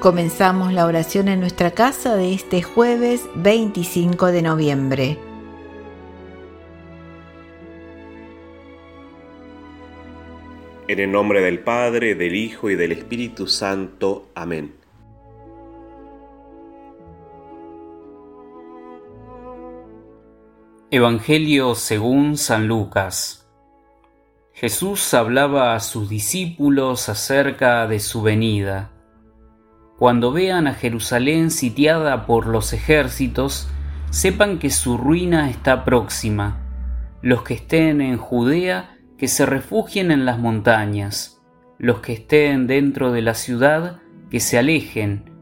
Comenzamos la oración en nuestra casa de este jueves 25 de noviembre. En el nombre del Padre, del Hijo y del Espíritu Santo. Amén. Evangelio según San Lucas. Jesús hablaba a sus discípulos acerca de su venida cuando vean a Jerusalén sitiada por los ejércitos, sepan que su ruina está próxima. Los que estén en Judea, que se refugien en las montañas. Los que estén dentro de la ciudad, que se alejen.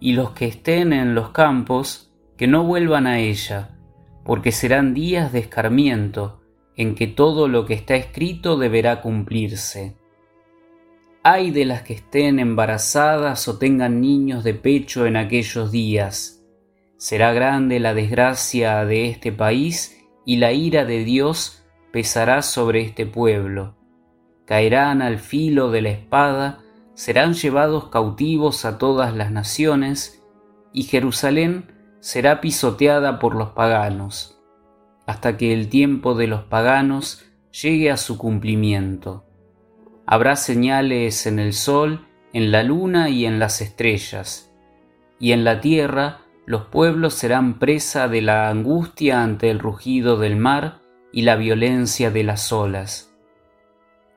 Y los que estén en los campos, que no vuelvan a ella, porque serán días de escarmiento, en que todo lo que está escrito deberá cumplirse. Ay de las que estén embarazadas o tengan niños de pecho en aquellos días. Será grande la desgracia de este país y la ira de Dios pesará sobre este pueblo. Caerán al filo de la espada, serán llevados cautivos a todas las naciones, y Jerusalén será pisoteada por los paganos, hasta que el tiempo de los paganos llegue a su cumplimiento Habrá señales en el sol, en la luna y en las estrellas. Y en la tierra los pueblos serán presa de la angustia ante el rugido del mar y la violencia de las olas.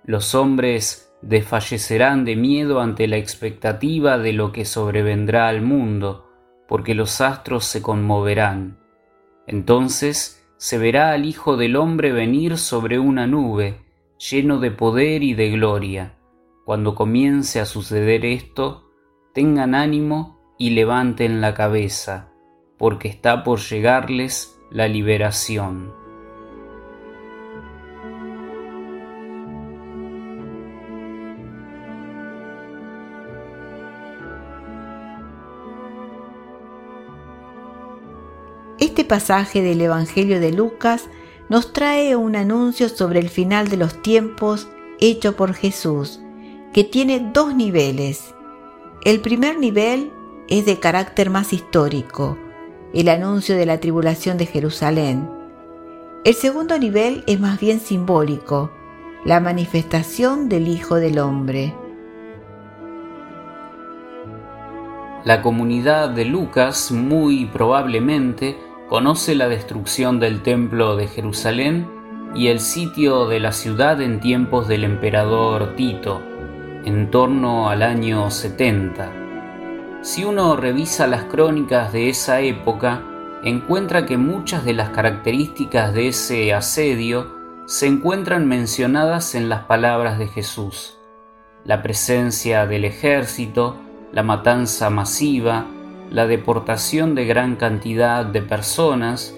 Los hombres desfallecerán de miedo ante la expectativa de lo que sobrevendrá al mundo, porque los astros se conmoverán. Entonces se verá al Hijo del Hombre venir sobre una nube, lleno de poder y de gloria. Cuando comience a suceder esto, tengan ánimo y levanten la cabeza, porque está por llegarles la liberación. Este pasaje del Evangelio de Lucas nos trae un anuncio sobre el final de los tiempos hecho por Jesús, que tiene dos niveles. El primer nivel es de carácter más histórico, el anuncio de la tribulación de Jerusalén. El segundo nivel es más bien simbólico, la manifestación del Hijo del Hombre. La comunidad de Lucas muy probablemente conoce la destrucción del templo de Jerusalén y el sitio de la ciudad en tiempos del emperador Tito, en torno al año 70. Si uno revisa las crónicas de esa época, encuentra que muchas de las características de ese asedio se encuentran mencionadas en las palabras de Jesús. La presencia del ejército, la matanza masiva, la deportación de gran cantidad de personas,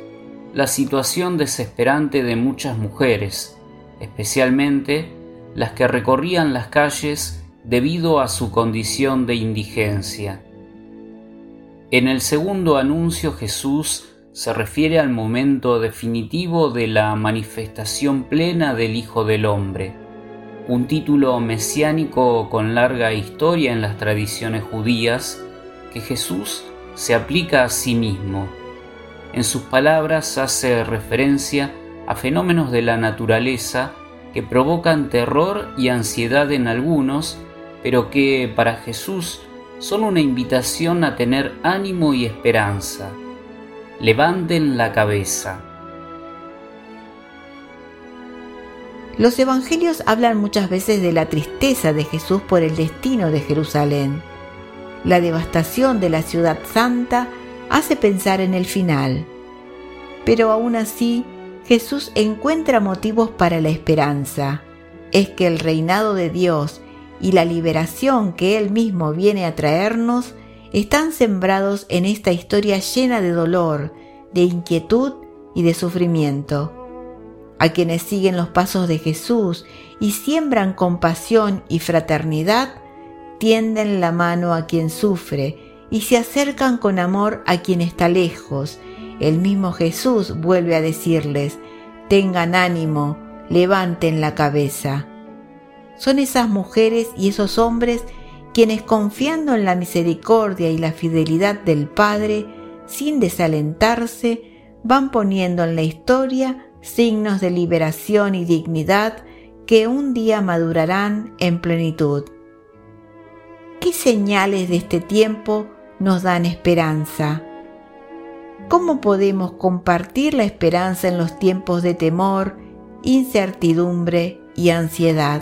la situación desesperante de muchas mujeres, especialmente las que recorrían las calles debido a su condición de indigencia. En el segundo anuncio Jesús se refiere al momento definitivo de la manifestación plena del Hijo del Hombre, un título mesiánico con larga historia en las tradiciones judías que Jesús se aplica a sí mismo. En sus palabras hace referencia a fenómenos de la naturaleza que provocan terror y ansiedad en algunos, pero que para Jesús son una invitación a tener ánimo y esperanza. Levanten la cabeza. Los evangelios hablan muchas veces de la tristeza de Jesús por el destino de Jerusalén. La devastación de la ciudad santa hace pensar en el final. Pero aún así, Jesús encuentra motivos para la esperanza. Es que el reinado de Dios y la liberación que Él mismo viene a traernos están sembrados en esta historia llena de dolor, de inquietud y de sufrimiento. A quienes siguen los pasos de Jesús y siembran compasión y fraternidad, tienden la mano a quien sufre y se acercan con amor a quien está lejos. El mismo Jesús vuelve a decirles, tengan ánimo, levanten la cabeza. Son esas mujeres y esos hombres quienes confiando en la misericordia y la fidelidad del Padre, sin desalentarse, van poniendo en la historia signos de liberación y dignidad que un día madurarán en plenitud. ¿Qué señales de este tiempo nos dan esperanza? ¿Cómo podemos compartir la esperanza en los tiempos de temor, incertidumbre y ansiedad?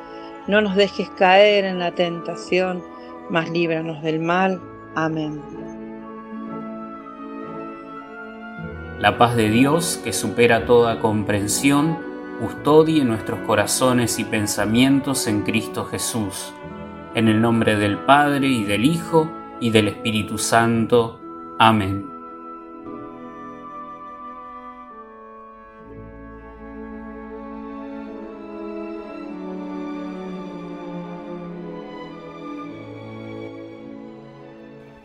no nos dejes caer en la tentación, mas líbranos del mal. Amén. La paz de Dios, que supera toda comprensión, custodie nuestros corazones y pensamientos en Cristo Jesús. En el nombre del Padre y del Hijo y del Espíritu Santo. Amén.